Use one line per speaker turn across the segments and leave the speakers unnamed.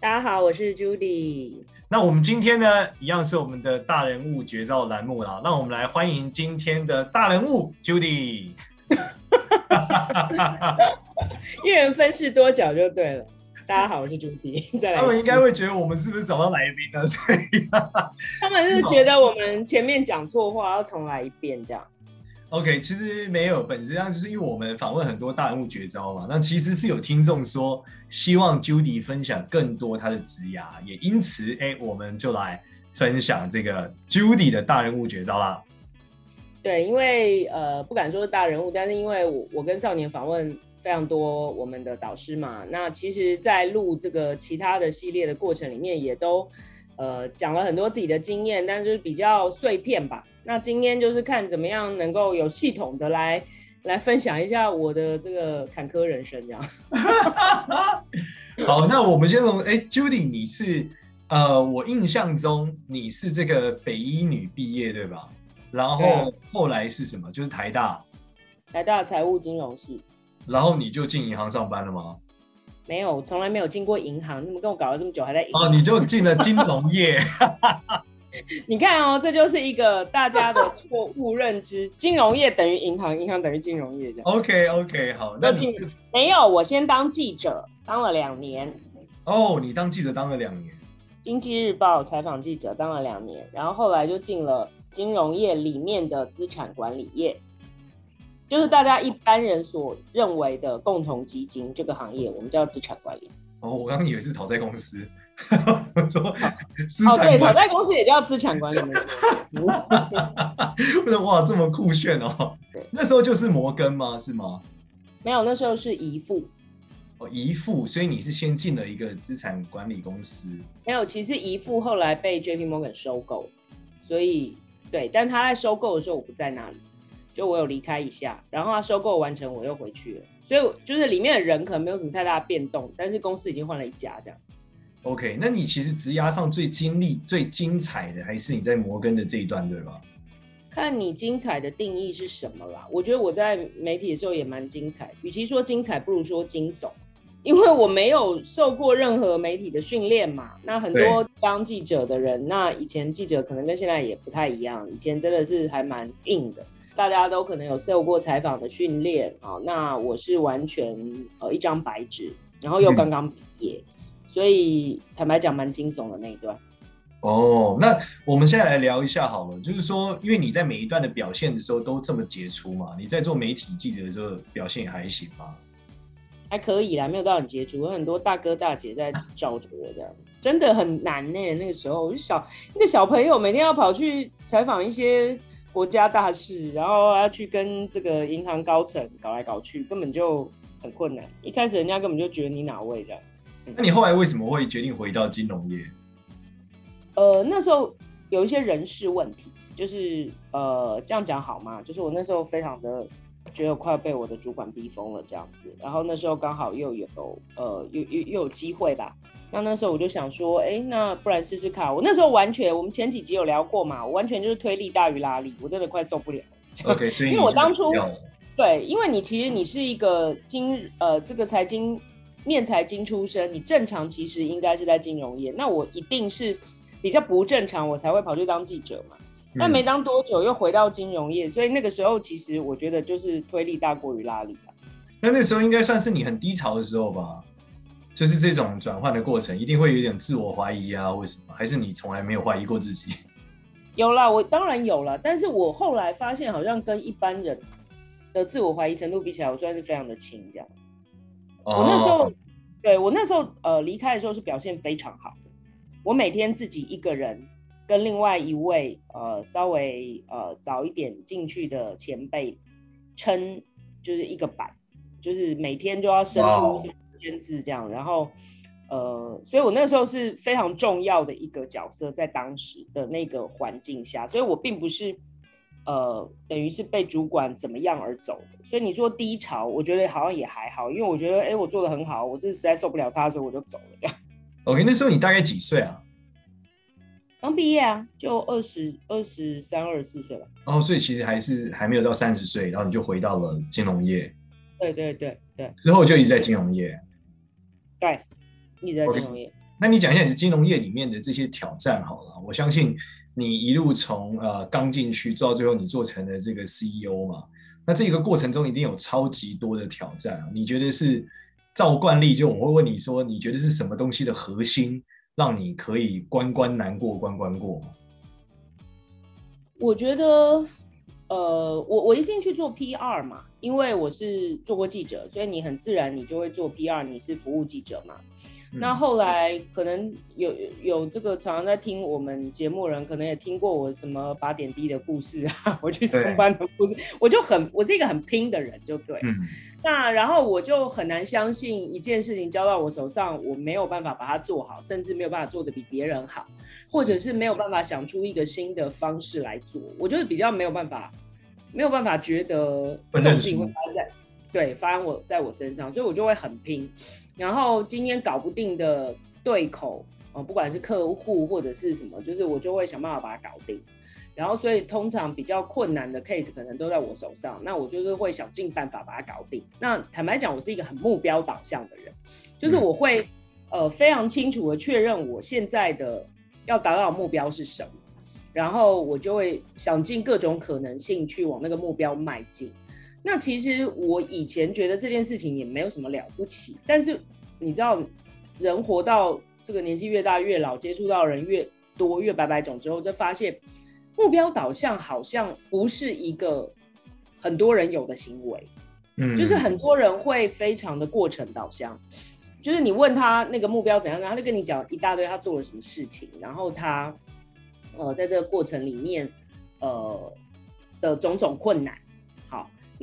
大家好，我是 Judy。
那我们今天呢，一样是我们的大人物绝招栏目啦。让我们来欢迎今天的大人物 Judy。
一人分饰多角就对了。大家好，我是 Judy。再来，
他们应该会觉得我们是不是找到来宾了？所以
他们是觉得我们前面讲错话，要重来一遍这样。
OK，其实没有，本质上就是因为我们访问很多大人物绝招嘛。那其实是有听众说希望 Judy 分享更多他的职涯，也因此，哎，我们就来分享这个 Judy 的大人物绝招啦。
对，因为呃不敢说是大人物，但是因为我我跟少年访问非常多我们的导师嘛，那其实，在录这个其他的系列的过程里面，也都呃讲了很多自己的经验，但是比较碎片吧。那今天就是看怎么样能够有系统的来来分享一下我的这个坎坷人生，这样。
好，那我们先从哎，Judy，你是呃，我印象中你是这个北医女毕业对吧？然后后来是什么？就是台大，
台大财务金融系。
然后你就进银行上班了吗？
没有，从来没有进过银行。你怎么跟我搞了这么久还在银行？
哦，你就进了金融业。
你看哦，这就是一个大家的错误认知，金融业等于银行，银行等于金融业这样。
OK OK，好，那你
没有，我先当记者，当了两年。
哦，你当记者当了两年。
经济日报采访记者当了两年，然后后来就进了金融业里面的资产管理业，就是大家一般人所认为的共同基金这个行业，我们叫资产管理。
哦，我刚刚以为是讨债公司。
说哦，对，讨债公司也叫资产管理。
哇，这么酷炫哦！对，那时候就是摩根吗？是吗？
没有，那时候是怡富。
哦，怡富，所以你是先进了一个资产管理公司。
没有，其实怡富后来被 JP Morgan 收购，所以对，但他在收购的时候我不在那里，就我有离开一下，然后他收购完成我又回去了，所以就是里面的人可能没有什么太大的变动，但是公司已经换了一家这样子。
OK，那你其实职涯上最经历、最精彩的，还是你在摩根的这一段，对吧？
看你精彩的定义是什么啦。我觉得我在媒体的时候也蛮精彩，与其说精彩，不如说惊悚，因为我没有受过任何媒体的训练嘛。那很多当记者的人，那以前记者可能跟现在也不太一样，以前真的是还蛮硬的，大家都可能有受过采访的训练啊。那我是完全呃一张白纸，然后又刚刚毕业。嗯所以坦白讲，蛮惊悚的那一段。
哦，那我们现在来聊一下好了，就是说，因为你在每一段的表现的时候都这么杰出嘛，你在做媒体记者的时候表现也还行吗？
还可以啦，没有到很杰出，有很多大哥大姐在罩着我这样，真的很难呢。那个时候，我就小那个小朋友每天要跑去采访一些国家大事，然后要去跟这个银行高层搞来搞去，根本就很困难。一开始人家根本就觉得你哪位这样。
那你后来为什么会决定回到金融业？
呃，那时候有一些人事问题，就是呃，这样讲好吗？就是我那时候非常的觉得快要被我的主管逼疯了这样子，然后那时候刚好又有呃，又又又有机会吧。那那时候我就想说，哎、欸，那不然试试看。我那时候完全，我们前几集有聊过嘛，我完全就是推力大于拉力，我真的快受不了。
OK，
因为我当初对，因为你其实你是一个金呃这个财经。念财经出身，你正常其实应该是在金融业。那我一定是比较不正常，我才会跑去当记者嘛。但没当多久又回到金融业，所以那个时候其实我觉得就是推力大过于拉力。
那那时候应该算是你很低潮的时候吧？就是这种转换的过程，一定会有点自我怀疑啊？为什么？还是你从来没有怀疑过自己？
有啦，我当然有了。但是我后来发现，好像跟一般人的自我怀疑程度比起来，我算是非常的轻，这样。我那时候，oh. 对，我那时候呃离开的时候是表现非常好的。我每天自己一个人跟另外一位呃稍微呃早一点进去的前辈撑，就是一个板，就是每天就要伸出三千字这样，然后呃，所以我那时候是非常重要的一个角色，在当时的那个环境下，所以我并不是呃，等于是被主管怎么样而走的。所以你说低潮，我觉得好像也还好，因为我觉得，哎、欸，我做的很好，我是实在受不了他，所以我就走了这样。
OK，那时候你大概几岁啊？
刚毕业啊，就二十二十三、二十四岁吧。
哦，所以其实还是还没有到三十岁，然后你就回到了金融业。
对对对对。
之后就一直在金融业。
对。一直在金融业，okay.
那你讲一下你是金融业里面的这些挑战好了。我相信你一路从呃刚进去做到最后，你做成了这个 CEO 嘛。那这个过程中一定有超级多的挑战啊。你觉得是照惯例，就我会问你说，你觉得是什么东西的核心让你可以关关难过关关过？
我觉得，呃，我我一进去做 PR 嘛，因为我是做过记者，所以你很自然你就会做 PR，你是服务记者嘛。那后来可能有有这个常常在听我们节目人，可能也听过我什么八点滴的故事啊，我去上班的故事，我就很我是一个很拼的人，就对。嗯。那然后我就很难相信一件事情交到我手上，我没有办法把它做好，甚至没有办法做的比别人好，或者是没有办法想出一个新的方式来做，我就是比较没有办法，没有办法觉得这种事情会发生在对发生我在我身上，所以我就会很拼。然后今天搞不定的对口，呃，不管是客户或者是什么，就是我就会想办法把它搞定。然后所以通常比较困难的 case 可能都在我手上，那我就是会想尽办法把它搞定。那坦白讲，我是一个很目标导向的人，就是我会呃非常清楚的确认我现在的要达到的目标是什么，然后我就会想尽各种可能性去往那个目标迈进。那其实我以前觉得这件事情也没有什么了不起，但是你知道，人活到这个年纪越大越老，接触到人越多越百百种之后，就发现目标导向好像不是一个很多人有的行为，嗯，就是很多人会非常的过程导向，就是你问他那个目标怎样，他就跟你讲一大堆他做了什么事情，然后他呃在这个过程里面呃的种种困难。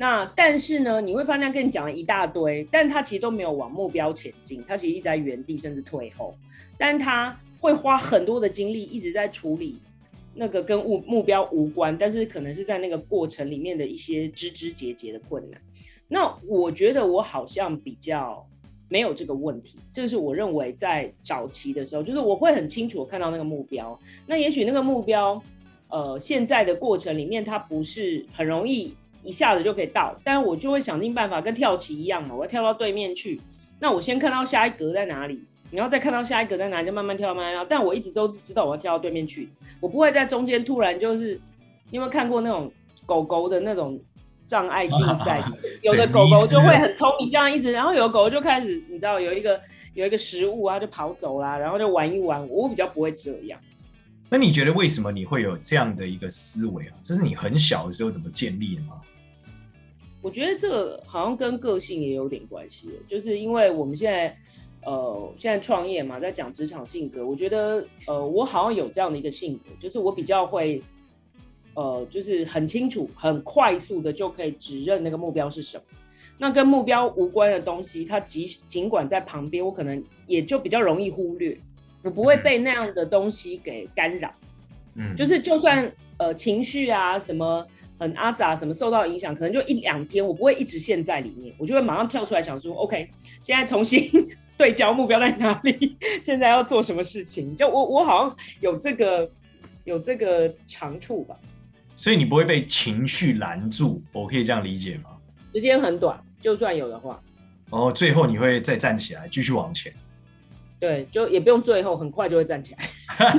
那但是呢，你会发现他跟你讲了一大堆，但他其实都没有往目标前进，他其实一直在原地甚至退后，但他会花很多的精力一直在处理那个跟目目标无关，但是可能是在那个过程里面的一些枝枝节节的困难。那我觉得我好像比较没有这个问题，这个是我认为在早期的时候，就是我会很清楚看到那个目标。那也许那个目标，呃，现在的过程里面它不是很容易。一下子就可以到，但我就会想尽办法，跟跳棋一样嘛，我要跳到对面去。那我先看到下一格在哪里，然后再看到下一格在哪里，就慢慢跳，慢慢跳。但我一直都知道我要跳到对面去，我不会在中间突然就是，你有没有看过那种狗狗的那种障碍竞赛？有的狗狗就会很聪明，这样一直，然后有的狗狗就开始，你知道有一个有一个食物啊，就跑走啦，然后就玩一玩。我比较不会这样。
那你觉得为什么你会有这样的一个思维啊？这是你很小的时候怎么建立的吗？
我觉得这个好像跟个性也有点关系，就是因为我们现在，呃，现在创业嘛，在讲职场性格。我觉得，呃，我好像有这样的一个性格，就是我比较会，呃，就是很清楚、很快速的就可以指认那个目标是什么。那跟目标无关的东西，它即尽管在旁边，我可能也就比较容易忽略，我不会被那样的东西给干扰。嗯，就是就算呃情绪啊什么。很阿杂，什么受到影响，可能就一两天，我不会一直陷在里面，我就会马上跳出来想说，OK，现在重新 对焦目标在哪里？现在要做什么事情？就我我好像有这个有这个长处吧。
所以你不会被情绪拦住，我可以这样理解吗？
时间很短，就算有的话，
哦，最后你会再站起来，继续往前。
对，就也不用最后，很快就会站起来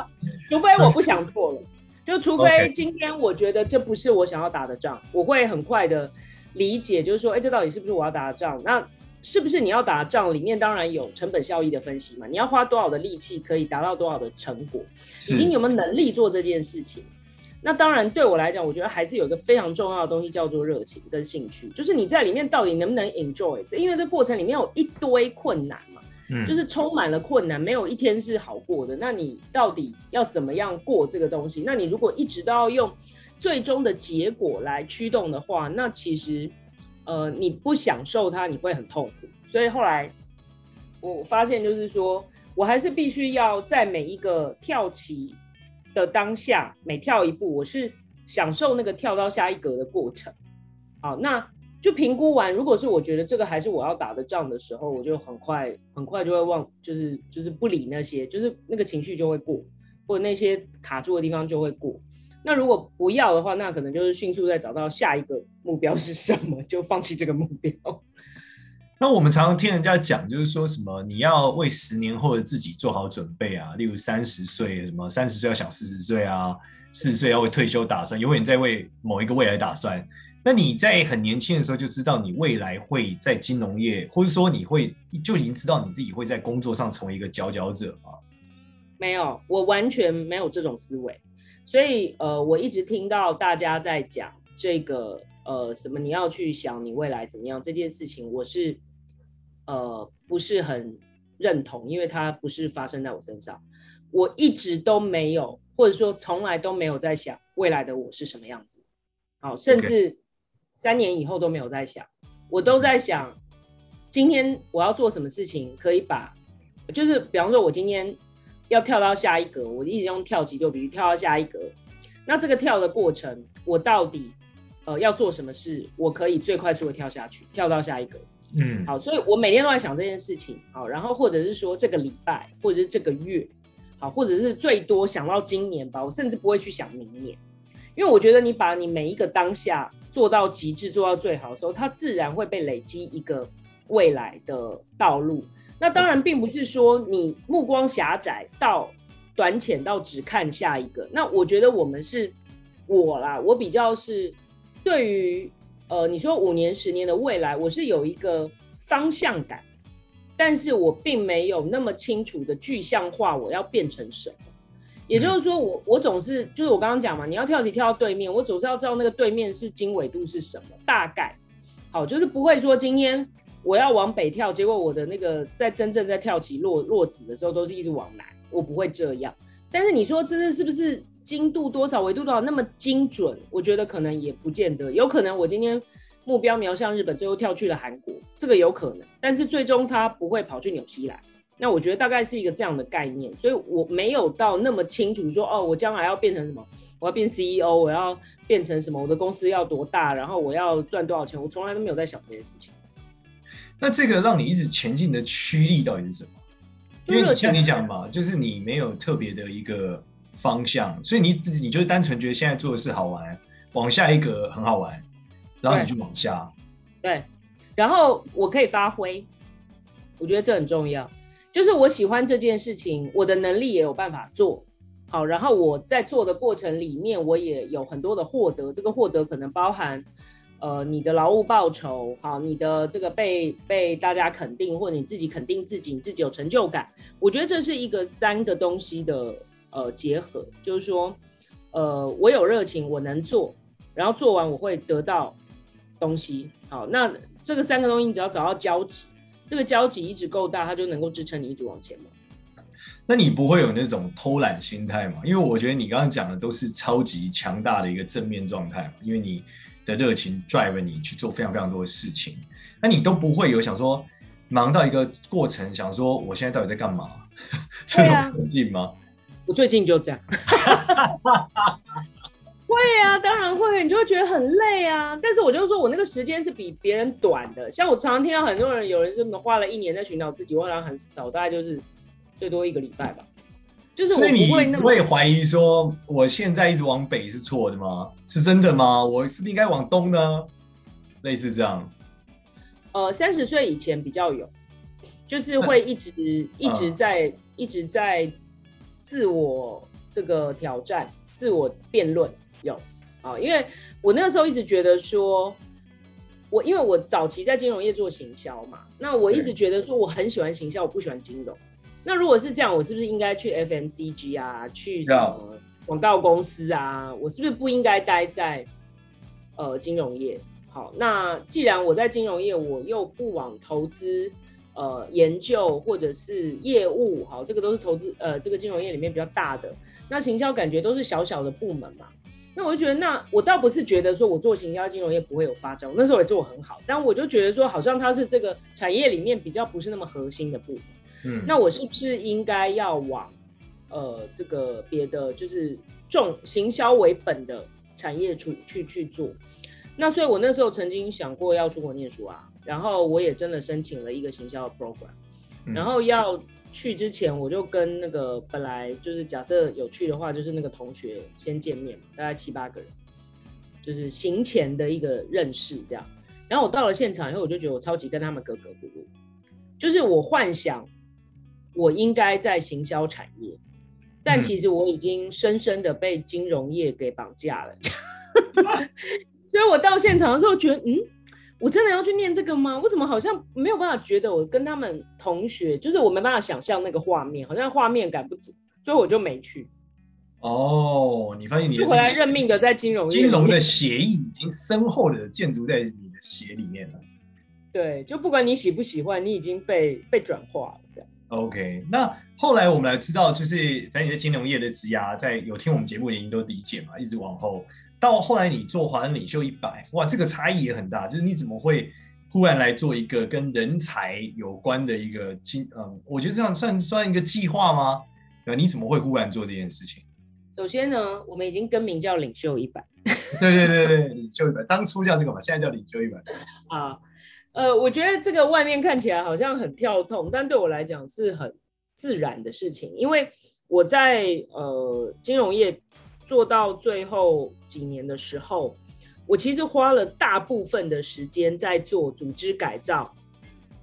除非我不想做了。就除非今天我觉得这不是我想要打的仗.我会很快的理解，就是说，哎，这到底是不是我要打的仗？那是不是你要打的仗里面当然有成本效益的分析嘛？你要花多少的力气可以达到多少的成果？已经有没有能力做这件事情？那当然对我来讲，我觉得还是有一个非常重要的东西叫做热情跟兴趣，就是你在里面到底能不能 enjoy？因为这过程里面有一堆困难就是充满了困难，没有一天是好过的。那你到底要怎么样过这个东西？那你如果一直都要用最终的结果来驱动的话，那其实呃你不享受它，你会很痛苦。所以后来我发现就是说我还是必须要在每一个跳棋的当下，每跳一步，我是享受那个跳到下一格的过程。好，那就评估完，如果是我觉得这个还是我要打的仗的时候，我就很快很快就会忘，就是就是不理那些，就是那个情绪就会过，或者那些卡住的地方就会过。那如果不要的话，那可能就是迅速再找到下一个目标是什么，就放弃这个目标。
那我们常常听人家讲，就是说什么你要为十年后的自己做好准备啊，例如三十岁，什么三十岁要想四十岁啊，四十岁要为退休打算，永远在为某一个未来打算。那你在很年轻的时候就知道你未来会在金融业，或者说你会就已经知道你自己会在工作上成为一个佼佼者吗？
没有，我完全没有这种思维。所以呃，我一直听到大家在讲这个呃什么你要去想你未来怎么样这件事情，我是。呃，不是很认同，因为它不是发生在我身上。我一直都没有，或者说从来都没有在想未来的我是什么样子。好，甚至三年以后都没有在想。我都在想，今天我要做什么事情可以把，就是比方说，我今天要跳到下一格，我一直用跳级，就比如跳到下一格。那这个跳的过程，我到底呃要做什么事，我可以最快速的跳下去，跳到下一格。嗯，好，所以我每天都在想这件事情，好，然后或者是说这个礼拜，或者是这个月，好，或者是最多想到今年吧，我甚至不会去想明年，因为我觉得你把你每一个当下做到极致，做到最好的时候，它自然会被累积一个未来的道路。那当然并不是说你目光狭窄到短浅到只看下一个。那我觉得我们是我啦，我比较是对于。呃，你说五年、十年的未来，我是有一个方向感，但是我并没有那么清楚的具象化我要变成什么。也就是说我，我我总是就是我刚刚讲嘛，你要跳棋跳到对面，我总是要知道那个对面是经纬度是什么，大概好，就是不会说今天我要往北跳，结果我的那个在真正在跳棋落落子的时候都是一直往南，我不会这样。但是你说真的是不是？精度多少，纬度多少，那么精准，我觉得可能也不见得。有可能我今天目标瞄向日本，最后跳去了韩国，这个有可能。但是最终他不会跑去纽西兰。那我觉得大概是一个这样的概念，所以我没有到那么清楚说，哦，我将来要变成什么？我要变 CEO，我要变成什么？我的公司要多大？然后我要赚多少钱？我从来都没有在想这件事情。
那这个让你一直前进的驱力到底是什么？因为像你讲嘛，就是你没有特别的一个。方向，所以你你就是单纯觉得现在做的事好玩，往下一个很好玩，然后你就往下。
对，对，然后我可以发挥，我觉得这很重要。就是我喜欢这件事情，我的能力也有办法做好，然后我在做的过程里面，我也有很多的获得。这个获得可能包含，呃，你的劳务报酬，好，你的这个被被大家肯定，或者你自己肯定自己，你自己有成就感。我觉得这是一个三个东西的。呃，结合就是说，呃，我有热情，我能做，然后做完我会得到东西。好，那这个三个东西，你只要找到交集，这个交集一直够大，它就能够支撑你一直往前嘛。
那你不会有那种偷懒心态吗？因为我觉得你刚刚讲的都是超级强大的一个正面状态嘛，因为你的热情 drive 你去做非常非常多的事情，那你都不会有想说忙到一个过程，想说我现在到底在干嘛？这种困境吗？
我最近就这样，会啊，当然会，你就会觉得很累啊。但是我就说我那个时间是比别人短的。像我常常听到很多人，有人是花了一年在寻找自己，我好像很少，大概就是最多一个礼拜吧。就是我不会那
么，会怀疑说我现在一直往北是错的吗？是真的吗？我是不是应该往东呢？类似这样。
呃，三十岁以前比较有，就是会一直、嗯、一直在一直在。自我这个挑战，自我辩论有啊，因为我那个时候一直觉得说，我因为我早期在金融业做行销嘛，那我一直觉得说我很喜欢行销，我不喜欢金融。那如果是这样，我是不是应该去 FMCG 啊，去什么广告公司啊？我是不是不应该待在呃金融业？好，那既然我在金融业，我又不往投资。呃，研究或者是业务，好，这个都是投资，呃，这个金融业里面比较大的。那行销感觉都是小小的部门嘛，那我就觉得，那我倒不是觉得说我做行销金融业不会有发展，我那时候也做很好，但我就觉得说，好像它是这个产业里面比较不是那么核心的部分。嗯，那我是不是应该要往呃这个别的就是重行销为本的产业去去去做？那所以我那时候曾经想过要出国念书啊，然后我也真的申请了一个行销的 program，然后要。去之前我就跟那个本来就是假设有去的话，就是那个同学先见面嘛，大概七八个人，就是行前的一个认识这样。然后我到了现场以后，我就觉得我超级跟他们格格不入，就是我幻想我应该在行销产业，但其实我已经深深的被金融业给绑架了，所以我到现场的时候觉得嗯。我真的要去念这个吗？我怎么好像没有办法觉得我跟他们同学，就是我没办法想象那个画面，好像画面感不足，所以我就没去。
哦，你发现你的
回来认命的在金融
金融的血液已经深厚的建筑在你的血里面了。
对，就不管你喜不喜欢，你已经被被转化了这样。
OK，那后来我们来知道，就是反正你在金融业的职涯，在有听我们节目的人都理解嘛，一直往后。到后来你做华人领袖一百，哇，这个差异也很大。就是你怎么会忽然来做一个跟人才有关的一个经，嗯，我觉得这样算算一个计划吗？对，你怎么会忽然做这件事情？
首先呢，我们已经更名叫领袖一百。
对对对对，领袖一百，当初叫这个嘛，现在叫领袖一百。
啊，呃，我觉得这个外面看起来好像很跳痛，但对我来讲是很自然的事情，因为我在呃金融业。做到最后几年的时候，我其实花了大部分的时间在做组织改造、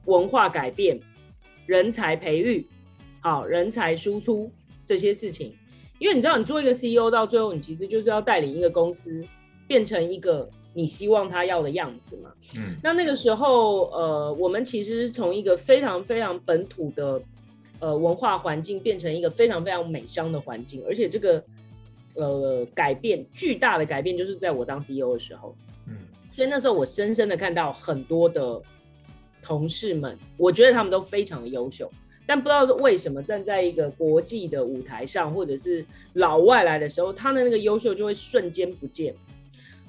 文化改变、人才培育、好人才输出这些事情。因为你知道，你做一个 CEO 到最后，你其实就是要带领一个公司变成一个你希望他要的样子嘛。嗯，那那个时候，呃，我们其实从一个非常非常本土的呃文化环境，变成一个非常非常美商的环境，而且这个。呃，改变巨大的改变就是在我当 CEO 的时候，嗯，所以那时候我深深的看到很多的同事们，我觉得他们都非常的优秀，但不知道是为什么站在一个国际的舞台上，或者是老外来的时候，他的那个优秀就会瞬间不见。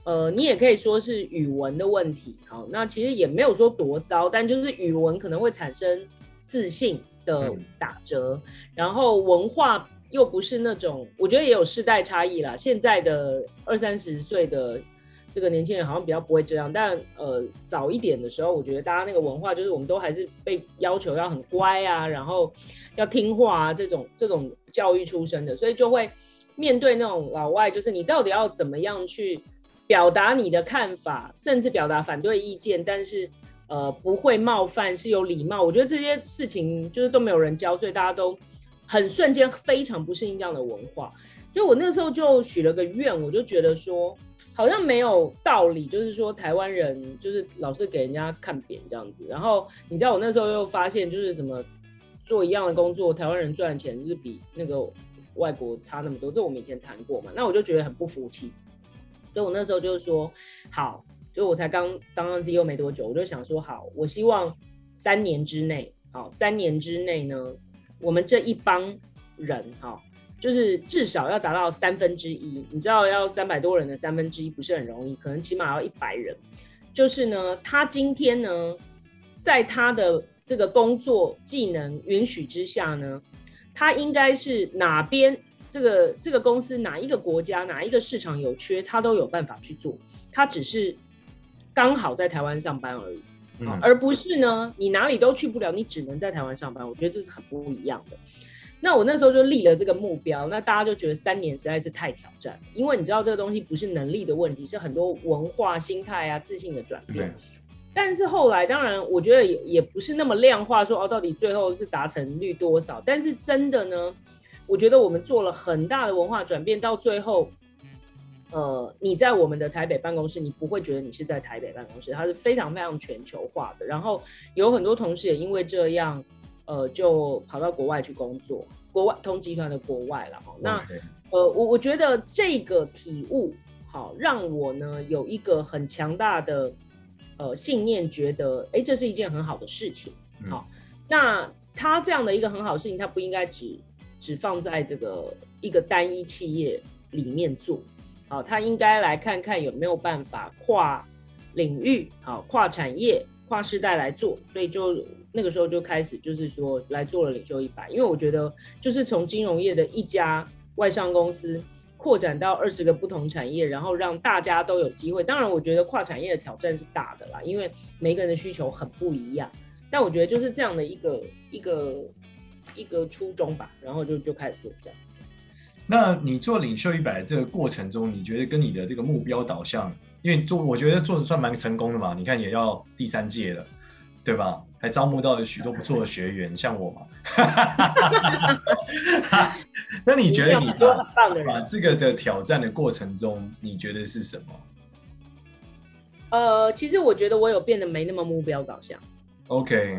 呃，你也可以说是语文的问题，好，那其实也没有说多糟，但就是语文可能会产生自信的打折，嗯、然后文化。又不是那种，我觉得也有世代差异啦。现在的二三十岁的这个年轻人好像比较不会这样，但呃早一点的时候，我觉得大家那个文化就是我们都还是被要求要很乖啊，然后要听话啊这种这种教育出身的，所以就会面对那种老外，就是你到底要怎么样去表达你的看法，甚至表达反对意见，但是呃不会冒犯，是有礼貌。我觉得这些事情就是都没有人教，所以大家都。很瞬间非常不适应这样的文化，所以我那时候就许了个愿，我就觉得说好像没有道理，就是说台湾人就是老是给人家看扁这样子。然后你知道我那时候又发现，就是什么做一样的工作，台湾人赚钱就是比那个外国差那么多，这我们以前谈过嘛。那我就觉得很不服气，所以我那时候就是说好，就我才刚当上 CEO 没多久，我就想说好，我希望三年之内，好，三年之内呢。我们这一帮人哈，就是至少要达到三分之一。你知道，要三百多人的三分之一不是很容易，可能起码要一百人。就是呢，他今天呢，在他的这个工作技能允许之下呢，他应该是哪边这个这个公司哪一个国家哪一个市场有缺，他都有办法去做。他只是刚好在台湾上班而已。嗯、而不是呢，你哪里都去不了，你只能在台湾上班。我觉得这是很不一样的。那我那时候就立了这个目标，那大家就觉得三年实在是太挑战，因为你知道这个东西不是能力的问题，是很多文化、心态啊、自信的转变。但是后来，当然我觉得也也不是那么量化说哦，到底最后是达成率多少？但是真的呢，我觉得我们做了很大的文化转变，到最后。呃，你在我们的台北办公室，你不会觉得你是在台北办公室，它是非常非常全球化的。然后有很多同事也因为这样，呃，就跑到国外去工作，国外同集团的国外了哈。那呃，我我觉得这个体悟，好，让我呢有一个很强大的呃信念，觉得哎，这是一件很好的事情。好，那他这样的一个很好的事情，他不应该只只放在这个一个单一企业里面做。好，他应该来看看有没有办法跨领域，好，跨产业、跨世代来做，所以就那个时候就开始就是说来做了领袖一百，因为我觉得就是从金融业的一家外商公司扩展到二十个不同产业，然后让大家都有机会。当然，我觉得跨产业的挑战是大的啦，因为每个人的需求很不一样。但我觉得就是这样的一个一个一个初衷吧，然后就就开始做这样。
那你做领袖一百的这个过程中，你觉得跟你的这个目标导向，因为做我觉得做的算蛮成功的嘛，你看也要第三届了，对吧？还招募到了许多不错的学员，像我嘛。那你觉得你把把这个的挑战的过程中，你觉得是什么？
呃，其实我觉得我有变得没那么目标导向。
OK，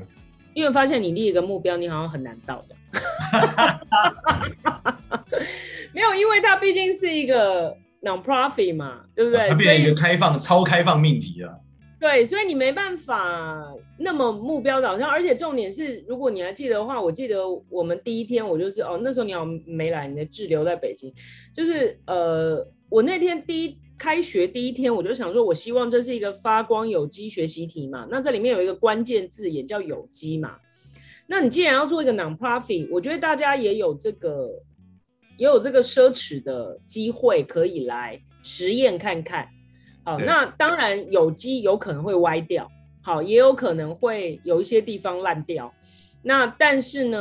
因为发现你立一个目标，你好像很难到的。没有，因为它毕竟是一个 non-profit 嘛，对不对？
它变成一个开放、超开放命题了。
对，所以你没办法那么目标导向，而且重点是，如果你还记得的话，我记得我们第一天我就是哦，那时候你好像没来，你的滞留在北京，就是呃，我那天第一开学第一天，我就想说，我希望这是一个发光有机学习题嘛，那这里面有一个关键字也叫有机嘛，那你既然要做一个 non-profit，我觉得大家也有这个也有这个奢侈的机会可以来实验看看。好，那当然有机有可能会歪掉，好，也有可能会有一些地方烂掉。那但是呢，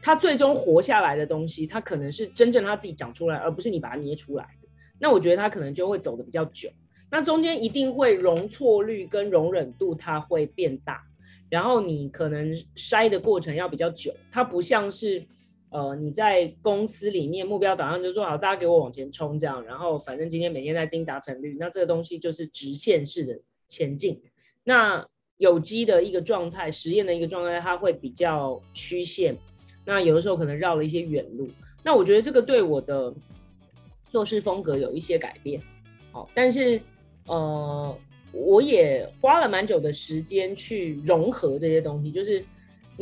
它最终活下来的东西，它可能是真正它自己长出来，而不是你把它捏出来的。那我觉得它可能就会走的比较久。那中间一定会容错率跟容忍度它会变大，然后你可能筛的过程要比较久。它不像是。呃，你在公司里面目标导向就是说好，大家给我往前冲这样，然后反正今天每天在盯达成率，那这个东西就是直线式的前进。那有机的一个状态，实验的一个状态，它会比较曲线，那有的时候可能绕了一些远路。那我觉得这个对我的做事风格有一些改变。好，但是呃，我也花了蛮久的时间去融合这些东西，就是。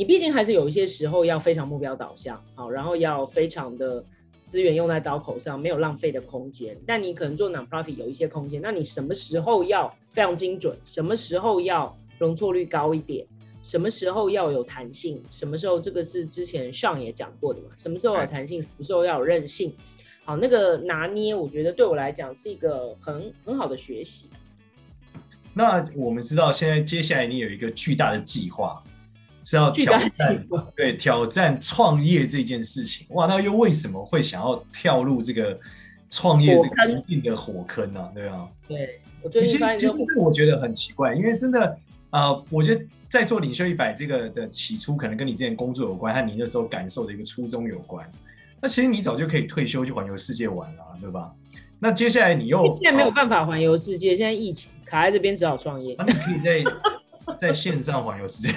你毕竟还是有一些时候要非常目标导向，好，然后要非常的资源用在刀口上，没有浪费的空间。但你可能做 non-profit 有一些空间，那你什么时候要非常精准？什么时候要容错率高一点？什么时候要有弹性？什么时候这个是之前上也讲过的嘛？什么时候有弹性？什么时候要有韧性？好，那个拿捏，我觉得对我来讲是一个很很好的学习。
那我们知道，现在接下来你有一个巨大的计划。是要挑战，对，挑战创业这件事情，哇，那又为什么会想要跳入这个创业这个一定的火坑呢？啊？对啊，
对，我最近发现，
其实这个我觉得很奇怪，因为真的啊、呃，我觉得在做领袖一百这个的起初，可能跟你之前工作有关，和你那时候感受的一个初衷有关。那其实你早就可以退休去环游世界玩了，对吧？那接下来你又
现在没有办法环游世界，现在疫情卡在这边，只好创业。
那你可以在。在线上环游世界，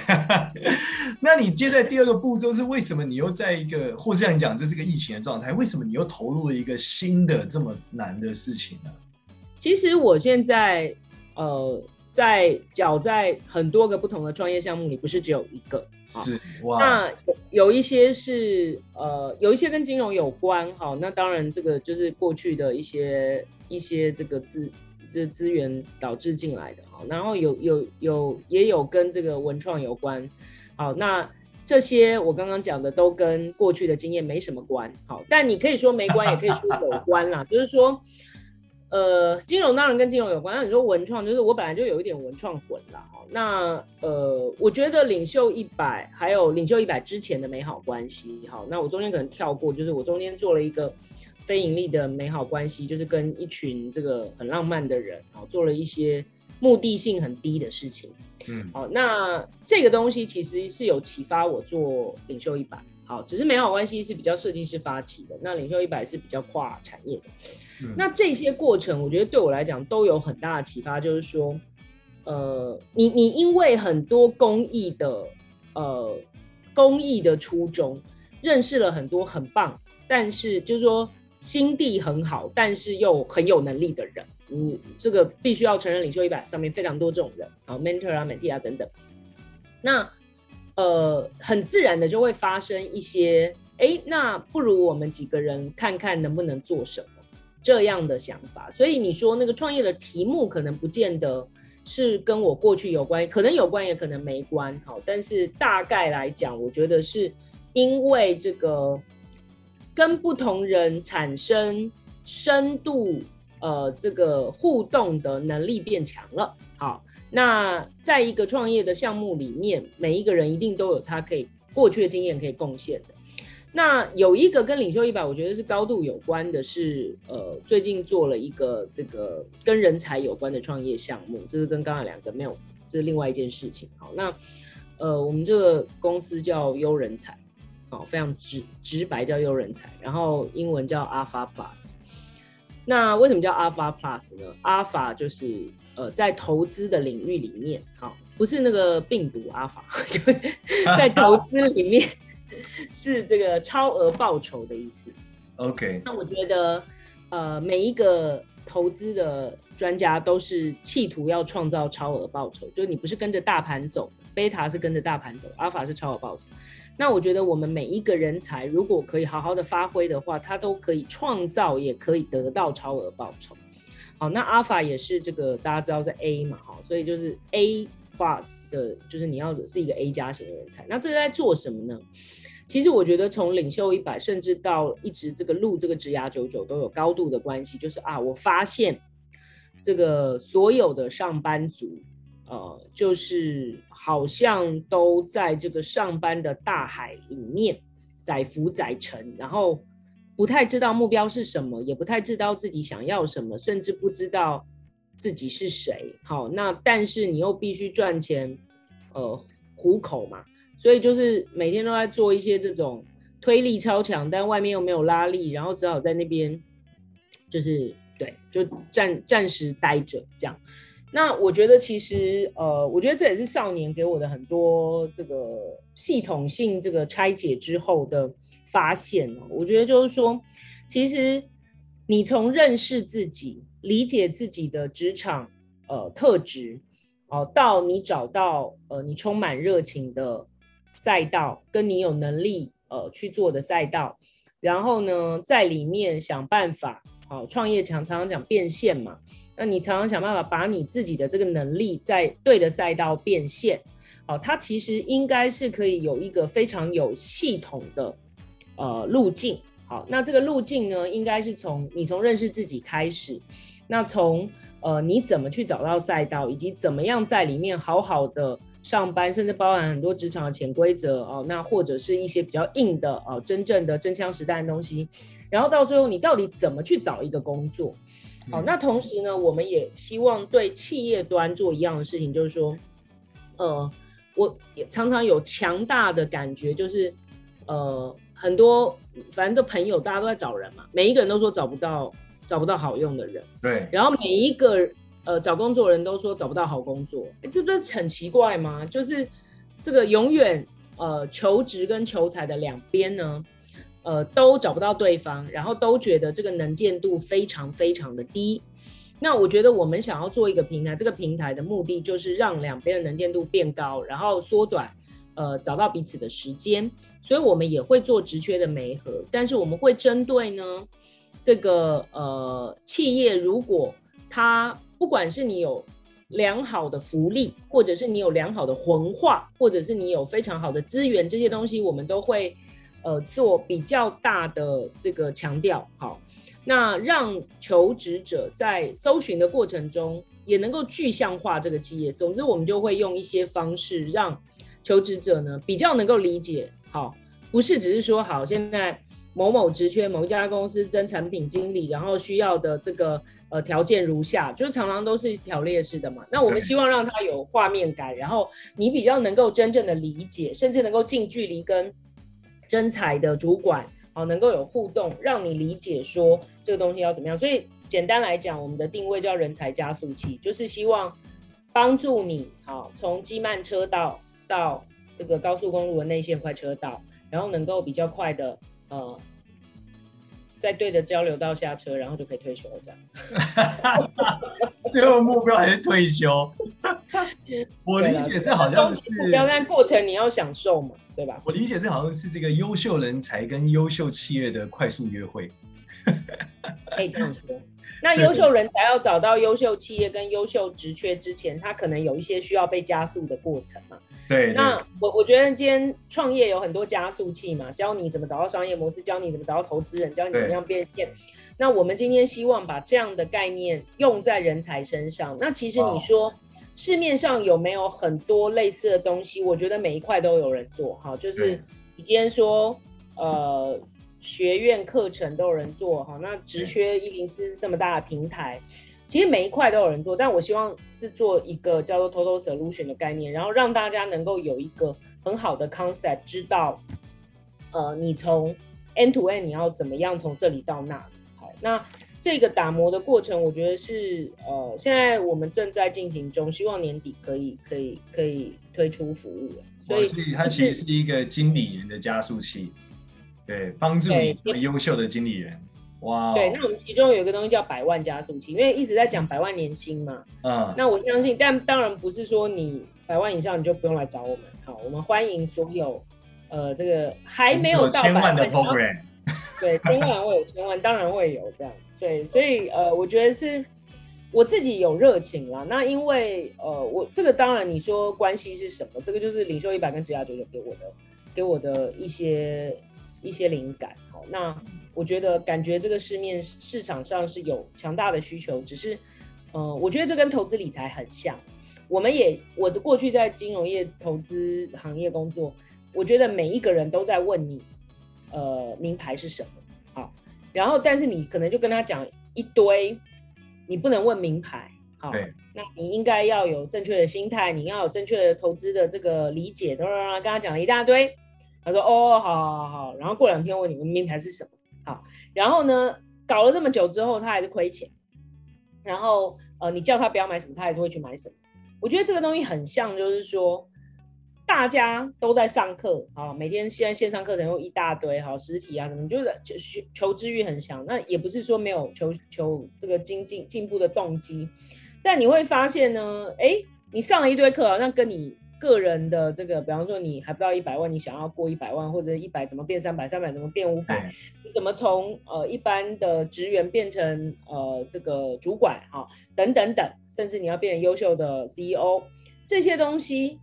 那你接在第二个步骤是为什么你又在一个，或者像你讲这是个疫情的状态，为什么你又投入了一个新的这么难的事情呢？
其实我现在呃在搅在很多个不同的创业项目里，不是只有一个，
是哇。
那有一些是呃有一些跟金融有关，好，那当然这个就是过去的一些一些这个资。这资源导致进来的，哈，然后有有有也有跟这个文创有关，好，那这些我刚刚讲的都跟过去的经验没什么关，好，但你可以说没关，也可以说有关啦，就是说，呃，金融当然跟金融有关，那你说文创，就是我本来就有一点文创魂啦，好，那呃，我觉得领袖一百还有领袖一百之前的美好关系，好，那我中间可能跳过，就是我中间做了一个。非盈利的美好关系，就是跟一群这个很浪漫的人，好，做了一些目的性很低的事情。嗯，好，那这个东西其实是有启发我做领袖一百，好，只是美好关系是比较设计师发起的，那领袖一百是比较跨产业的。嗯，那这些过程，我觉得对我来讲都有很大的启发，就是说，呃，你你因为很多公益的，呃，公益的初衷，认识了很多很棒，但是就是说。心地很好，但是又很有能力的人，嗯，这个必须要承认，领袖一百上面非常多这种人啊，mentor 啊，mentee 啊等等。那呃，很自然的就会发生一些，哎，那不如我们几个人看看能不能做什么。这样的想法。所以你说那个创业的题目可能不见得是跟我过去有关，可能有关，也可能没关。好，但是大概来讲，我觉得是因为这个跟不同人产生深度呃这个互动的能力变强了。好，那在一个创业的项目里面，每一个人一定都有他可以过去的经验可以贡献的。那有一个跟领袖一百，我觉得是高度有关的是，呃，最近做了一个这个跟人才有关的创业项目，这是跟刚才两个没有，这是另外一件事情。好，那呃，我们这个公司叫优人才，好，非常直直白叫优人才，然后英文叫 Alpha Plus。那为什么叫 Alpha Plus 呢？Alpha 就是呃，在投资的领域里面，好，不是那个病毒 Alpha，就 在投资里面。是这个超额报酬的意思。
OK，
那我觉得，呃，每一个投资的专家都是企图要创造超额报酬，就是你不是跟着大盘走，贝塔是跟着大盘走，阿法是超额报酬。那我觉得我们每一个人才如果可以好好的发挥的话，他都可以创造，也可以得到超额报酬。好，那阿尔法也是这个大家知道是 A 嘛，哈，所以就是 A plus 的，就是你要是一个 A 加型的人才。那这是在做什么呢？其实我觉得从领袖一百，甚至到一直这个录这个职涯九九都有高度的关系。就是啊，我发现这个所有的上班族，呃，就是好像都在这个上班的大海里面载浮载沉，然后不太知道目标是什么，也不太知道自己想要什么，甚至不知道自己是谁。好，那但是你又必须赚钱，呃，糊口嘛。所以就是每天都在做一些这种推力超强，但外面又没有拉力，然后只好在那边就是对，就暂暂时待着这样。那我觉得其实呃，我觉得这也是少年给我的很多这个系统性这个拆解之后的发现哦。我觉得就是说，其实你从认识自己、理解自己的职场呃特质哦，到你找到呃你充满热情的。赛道跟你有能力呃去做的赛道，然后呢，在里面想办法，好、创业常常常讲变现嘛，那你常常想办法把你自己的这个能力在对的赛道变现，好、哦，它其实应该是可以有一个非常有系统的呃路径，好、那这个路径呢，应该是从你从认识自己开始，那从呃你怎么去找到赛道，以及怎么样在里面好好的。上班甚至包含很多职场的潜规则哦，那或者是一些比较硬的哦，真正的真枪实弹的东西，然后到最后你到底怎么去找一个工作？好，那同时呢，我们也希望对企业端做一样的事情，就是说，呃，我也常常有强大的感觉，就是呃，很多反正的朋友大家都在找人嘛，每一个人都说找不到找不到好用的人，
对，
然后每一个。呃，找工作的人都说找不到好工作，欸，这不是很奇怪吗？就是这个永远呃求职跟求财的两边呢，呃都找不到对方，然后都觉得这个能见度非常非常的低。那我觉得我们想要做一个平台，这个平台的目的就是让两边的能见度变高，然后缩短呃找到彼此的时间。所以我们也会做直缺的媒合，但是我们会针对呢这个呃企业，如果他不管是你有良好的福利，或者是你有良好的文化，或者是你有非常好的资源，这些东西我们都会呃做比较大的这个强调。好，那让求职者在搜寻的过程中也能够具象化这个企业。总之，我们就会用一些方式让求职者呢比较能够理解。好，不是只是说好现在某某职缺某一家公司征产品经理，然后需要的这个。呃，条件如下，就是常常都是条列式的嘛。那我们希望让它有画面感，然后你比较能够真正的理解，甚至能够近距离跟征才的主管好，能够有互动，让你理解说这个东西要怎么样。所以简单来讲，我们的定位叫人才加速器，就是希望帮助你好从机慢车道到这个高速公路的内线快车道，然后能够比较快的呃。在对的交流道下车，然后就可以退休了，这样。
最后目标还是退休。我理解这好像是目标，
但过程你要享受嘛，对吧？
我理解这好像是这个优秀人才跟优秀企业的快速约会。
可以这样说。那优秀人才要找到优秀企业跟优秀职缺之前，他可能有一些需要被加速的过程嘛。
对，对。
那我我觉得今天创业有很多加速器嘛，教你怎么找到商业模式，教你怎么找到投资人，教你怎么样变现。那我们今天希望把这样的概念用在人才身上。那其实你说市面上有没有很多类似的东西？我觉得每一块都有人做。哈，就是你今天说呃。学院课程都有人做哈，那职缺一零四是这么大的平台，其实每一块都有人做，但我希望是做一个叫做 Total Solution 的概念，然后让大家能够有一个很好的 concept，知道，呃，你从 end to end 你要怎么样从这里到那里。好，那这个打磨的过程，我觉得是呃，现在我们正在进行中，希望年底可以可以可以推出服务。所以
它其实是一个经理人的加速器。对，帮助你成为优秀的经理人，哇！
对，那我们其中有一个东西叫百万加速器，因为一直在讲百万年薪嘛。嗯。那我相信，但当然不是说你百万以上你就不用来找我们。好，我们欢迎所有，呃，这个还没有到百
万的 program。
对，千万会有千万，当然会有这样。对，所以呃，我觉得是我自己有热情啦。那因为呃，我这个当然你说关系是什么？这个就是领袖一百跟职涯九九给我的，给我的一些。一些灵感，好，那我觉得感觉这个市面市场上是有强大的需求，只是，嗯、呃，我觉得这跟投资理财很像。我们也，我的过去在金融业投资行业工作，我觉得每一个人都在问你，呃，名牌是什么？好，然后但是你可能就跟他讲一堆，你不能问名牌，好，那你应该要有正确的心态，你要有正确的投资的这个理解，都让他跟他讲了一大堆。他说：“哦，好，好，好。”然后过两天问你们名牌是什么？好，然后呢，搞了这么久之后，他还是亏钱。然后，呃，你叫他不要买什么，他还是会去买什么。我觉得这个东西很像，就是说，大家都在上课啊，每天现在线上课程又一大堆，哈，实体啊什么，就是求求知欲很强。那也不是说没有求求这个精进进步的动机，但你会发现呢，哎，你上了一堆课，好像跟你。个人的这个，比方说你还不到一百万，你想要过一百万，或者一百怎么变三百，三百怎么变五百？你怎么从呃一般的职员变成呃这个主管啊？等等等，甚至你要变成优秀的 CEO，这些东西，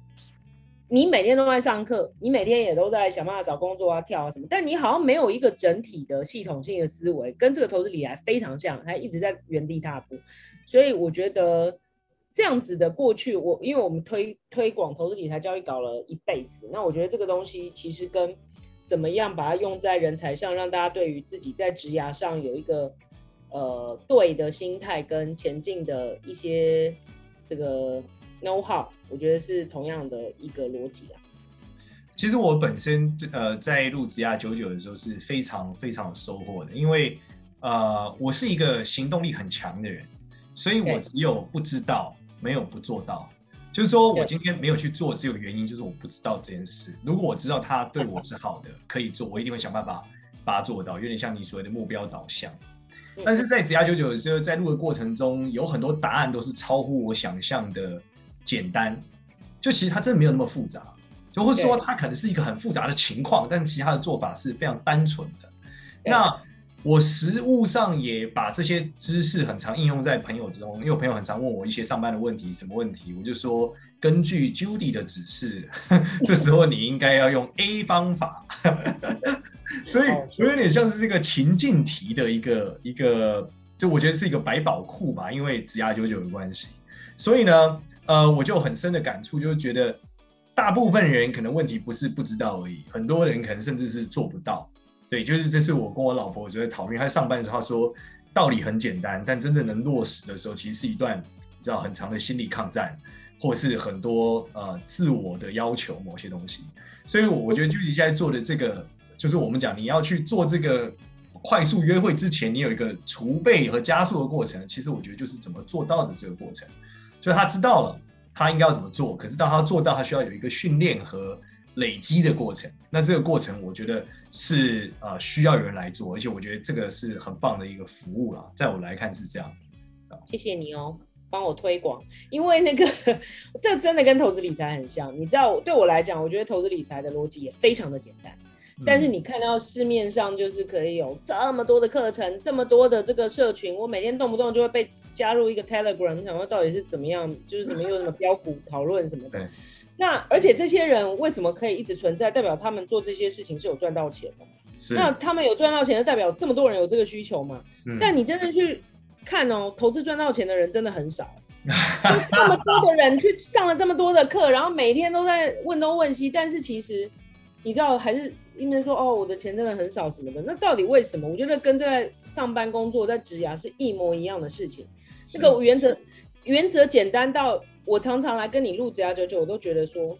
你每天都在上课，你每天也都在想办法找工作啊、跳啊什么，但你好像没有一个整体的系统性的思维，跟这个投资理财非常像，还一直在原地踏步，所以我觉得。这样子的过去，我因为我们推推广投资理财教育搞了一辈子，那我觉得这个东西其实跟怎么样把它用在人才上，让大家对于自己在职涯上有一个呃对的心态跟前进的一些这个 know how，我觉得是同样的一个逻辑啊。
其实我本身呃在录职涯九九的时候是非常非常有收获的，因为呃我是一个行动力很强的人，所以我只有不知道。没有不做到，就是说我今天没有去做，只有原因就是我不知道这件事。如果我知道它对我是好的，可以做，我一定会想办法把它做到。有点像你所谓的目标导向。但是在职涯九九的时候，在录的过程中，有很多答案都是超乎我想象的简单。就其实它真的没有那么复杂，就或者说它可能是一个很复杂的情况，但其实它的做法是非常单纯的。那我实务上也把这些知识很常应用在朋友之中，因为我朋友很常问我一些上班的问题，什么问题，我就说根据 Judy 的指示，这时候你应该要用 A 方法，所以我有点像是这个情境题的一个一个，就我觉得是一个百宝库吧，因为职涯九九的关系，所以呢，呃，我就很深的感触，就是觉得大部分人可能问题不是不知道而已，很多人可能甚至是做不到。对，就是这是我跟我老婆就在讨论。他上班的时候他说道理很简单，但真正能落实的时候，其实是一段你知道很长的心理抗战，或是很多呃自我的要求某些东西。所以，我觉得就是现在做的这个，就是我们讲你要去做这个快速约会之前，你有一个储备和加速的过程。其实我觉得就是怎么做到的这个过程，就他知道了他应该要怎么做，可是当他做到，他需要有一个训练和。累积的过程，那这个过程我觉得是呃需要有人来做，而且我觉得这个是很棒的一个服务啦，在我来看是这样。
谢谢你哦，帮我推广，因为那个这真的跟投资理财很像。你知道，对我来讲，我觉得投资理财的逻辑也非常的简单，但是你看到市面上就是可以有这么多的课程，这么多的这个社群，我每天动不动就会被加入一个 Telegram，你想说到底是怎么样，就是什么又什么标股讨论什么的。那而且这些人为什么可以一直存在？代表他们做这些事情是有赚到钱的。是。那他们有赚到钱，就代表这么多人有这个需求嘛？嗯。但你真正去看哦，投资赚到钱的人真的很少。那么多的人去上了这么多的课，然后每天都在问东问西，但是其实你知道，还是因为说哦，我的钱真的很少什么的。那到底为什么？我觉得跟在上班工作在职涯是一模一样的事情。这个原则原则简单到我常常来跟你录职涯九九，我都觉得说，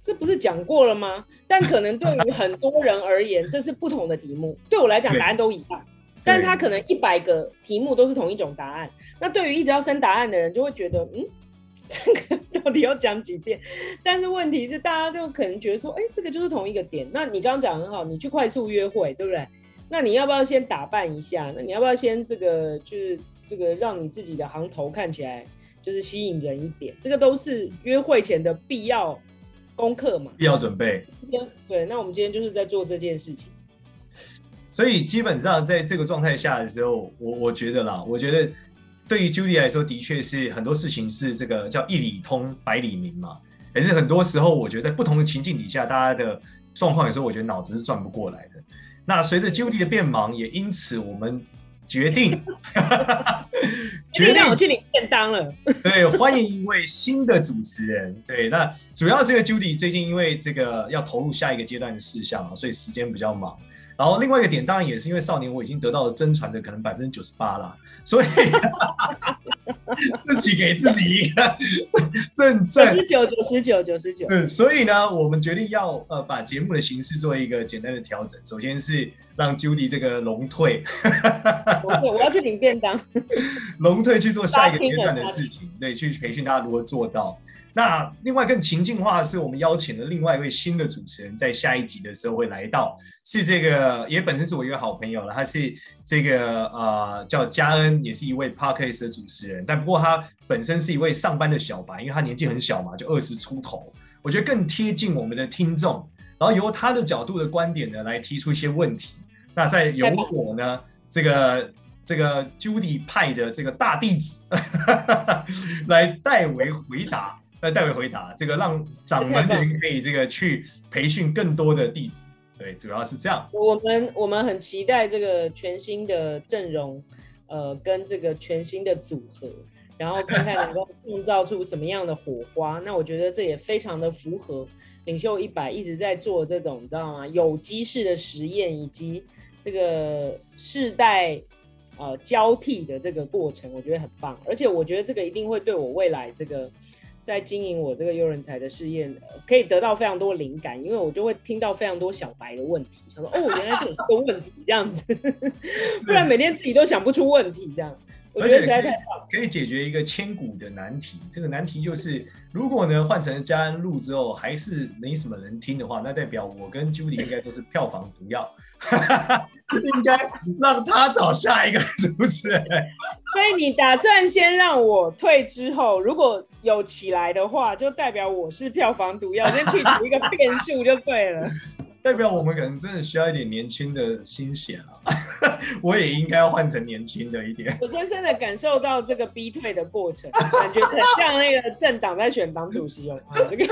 这不是讲过了吗？但可能对于很多人而言，这是不同的题目。对我来讲，答案都一样。但他可能一百个题目都是同一种答案，那对于一直要生答案的人，就会觉得，嗯，这个 到底要讲几遍？但是问题是，大家就可能觉得说，哎，这个就是同一个点。那你刚刚讲很好，你去快速约会，对不对？那你要不要先打扮一下？那你要不要先这个，就是这个让你自己的行头看起来就是吸引人一点？这个都是约会前的必要功课嘛，
必要准备。
对，那我们今天就是在做这件事情。
所以基本上在这个状态下的时候，我我觉得啦，我觉得对于 Judy 来说，的确是很多事情是这个叫一理通百里明嘛。可是很多时候，我觉得在不同的情境底下，大家的状况有时候我觉得脑子是转不过来的。那随着 Judy 的变忙，也因此我们决定
决定让我去领便当了。
对，欢迎一位新的主持人。对，那主要这个 Judy 最近因为这个要投入下一个阶段的事项啊，所以时间比较忙。然后另外一个点，当然也是因为少年我已经得到了真传的可能百分之九十八了，所以 自己给自己一个认证。
九十九，九十九，九十九。
嗯，所以呢，我们决定要呃把节目的形式做一个简单的调整。首先是让 Judy 这个龙退，
龙退，我要去领便当。
龙退去做下一个阶段的事情，对，去培训他如何做到。那另外更情境化的是，我们邀请了另外一位新的主持人，在下一集的时候会来到，是这个也本身是我一个好朋友了，他是这个呃叫嘉恩，也是一位 Podcast 的主持人，但不过他本身是一位上班的小白，因为他年纪很小嘛，就二十出头，我觉得更贴近我们的听众，然后由他的角度的观点呢来提出一些问题，那再由我呢这个这个 Judy 派的这个大弟子 来代为回答。那代为回答这个，让掌门人可以这个去培训更多的弟子，对，主要是这样。
我们我们很期待这个全新的阵容，呃，跟这个全新的组合，然后看看能够创造出什么样的火花。那我觉得这也非常的符合领袖一百一直在做这种，你知道吗？有机式的实验以及这个世代呃交替的这个过程，我觉得很棒。而且我觉得这个一定会对我未来这个。在经营我这个优人才的事业，可以得到非常多灵感，因为我就会听到非常多小白的问题，想说哦，原来这也是个问题这样子，不然每天自己都想不出问题这样。我觉得实在太棒，
可以解决一个千古的难题。这个难题就是，如果呢换成嘉恩路之后还是没什么人听的话，那代表我跟 Judy 应该都是票房毒药。应该让他找下一个主持人。
所以你打算先让我退之后，如果有起来的话，就代表我是票房毒药，先去除一个变数就对了。
代表我们可能真的需要一点年轻的心血啊！我也应该要换成年轻的一点。
我深深的感受到这个逼退的过程，感觉很像那个政党在选党主席哦。这个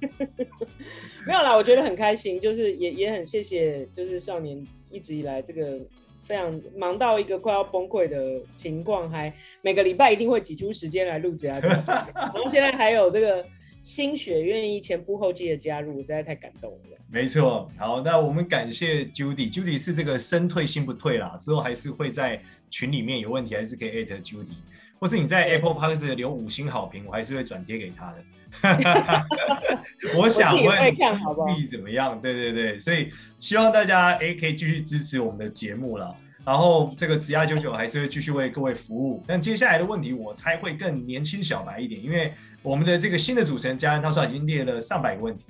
没有啦，我觉得很开心，就是也也很谢谢，就是少年一直以来这个非常忙到一个快要崩溃的情况，还每个礼拜一定会挤出时间来录节目，然后现在还有这个新血愿意前仆后继的加入，我实在太感动了。
没错，好，那我们感谢 Judy，Judy 是这个身退心不退啦，之后还是会在群里面有问题，还是可以艾特 Judy，或是你在 Apple Podcast 留五星好评，我还是会转贴给他的。我想问自己怎么样？对对对，所以希望大家诶可以继续支持我们的节目了。然后这个职涯九九还是会继续为各位服务。但接下来的问题，我猜会更年轻小白一点，因为我们的这个新的主持人嘉恩，他说已经列了上百个问题。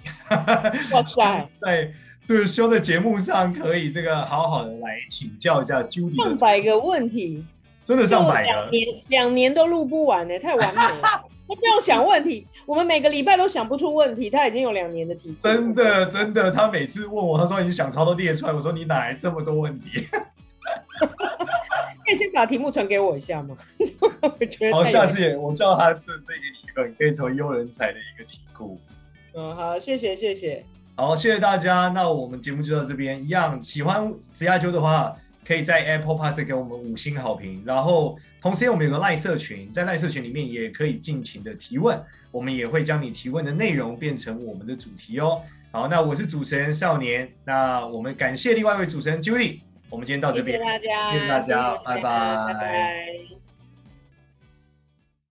哇塞！
在 对，希望在节目上可以这个好好的来请教一下 Judy。
上百个问题，
真的上百个，
两年两年都录不完呢，太完美了。他不用想问题，我们每个礼拜都想不出问题，他已经有两年的题。
真的真的，他每次问我，他说已经想超都列出来，我说你哪来这么多问题？
可以先把题目传给我一下吗？我觉得
好，下次也我叫他准备给你一个，你可以成为优人才的一个题库。
嗯，好，谢谢谢谢。
好，谢谢大家。那我们节目就到这边。一样喜欢职涯揪的话，可以在 Apple Podcast 给我们五星好评。然后，同时我们有个赖社群，在赖社群里面也可以尽情的提问，我们也会将你提问的内容变成我们的主题哦。好，那我是主持人少年，那我们感谢另外一位主持人 Judy。我们今天到这边，
谢谢大家，
谢谢大家，拜拜。
拜拜。